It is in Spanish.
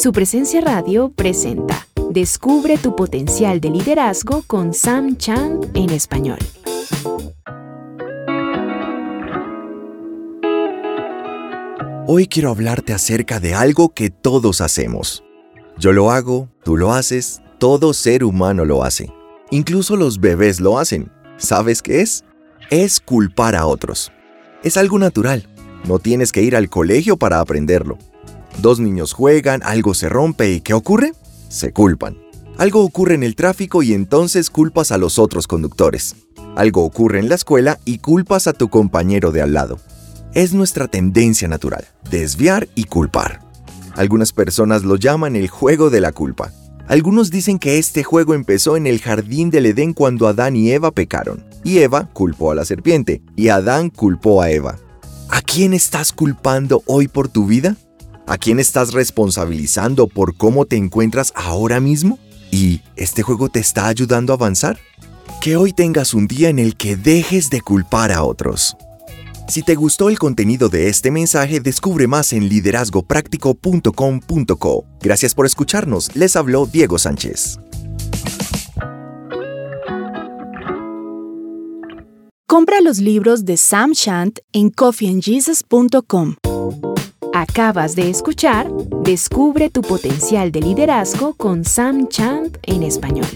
Su presencia radio presenta Descubre tu potencial de liderazgo con Sam Chand en español. Hoy quiero hablarte acerca de algo que todos hacemos. Yo lo hago, tú lo haces, todo ser humano lo hace. Incluso los bebés lo hacen. ¿Sabes qué es? Es culpar a otros. Es algo natural. No tienes que ir al colegio para aprenderlo. Dos niños juegan, algo se rompe y ¿qué ocurre? Se culpan. Algo ocurre en el tráfico y entonces culpas a los otros conductores. Algo ocurre en la escuela y culpas a tu compañero de al lado. Es nuestra tendencia natural, desviar y culpar. Algunas personas lo llaman el juego de la culpa. Algunos dicen que este juego empezó en el jardín del Edén cuando Adán y Eva pecaron, y Eva culpó a la serpiente, y Adán culpó a Eva. ¿A quién estás culpando hoy por tu vida? ¿A quién estás responsabilizando por cómo te encuentras ahora mismo? ¿Y este juego te está ayudando a avanzar? Que hoy tengas un día en el que dejes de culpar a otros. Si te gustó el contenido de este mensaje, descubre más en liderazgopráctico.com.co. Gracias por escucharnos. Les habló Diego Sánchez. Compra los libros de Sam Shant en coffeeandjesus.com. Acabas de escuchar Descubre tu potencial de liderazgo con Sam Chant en español.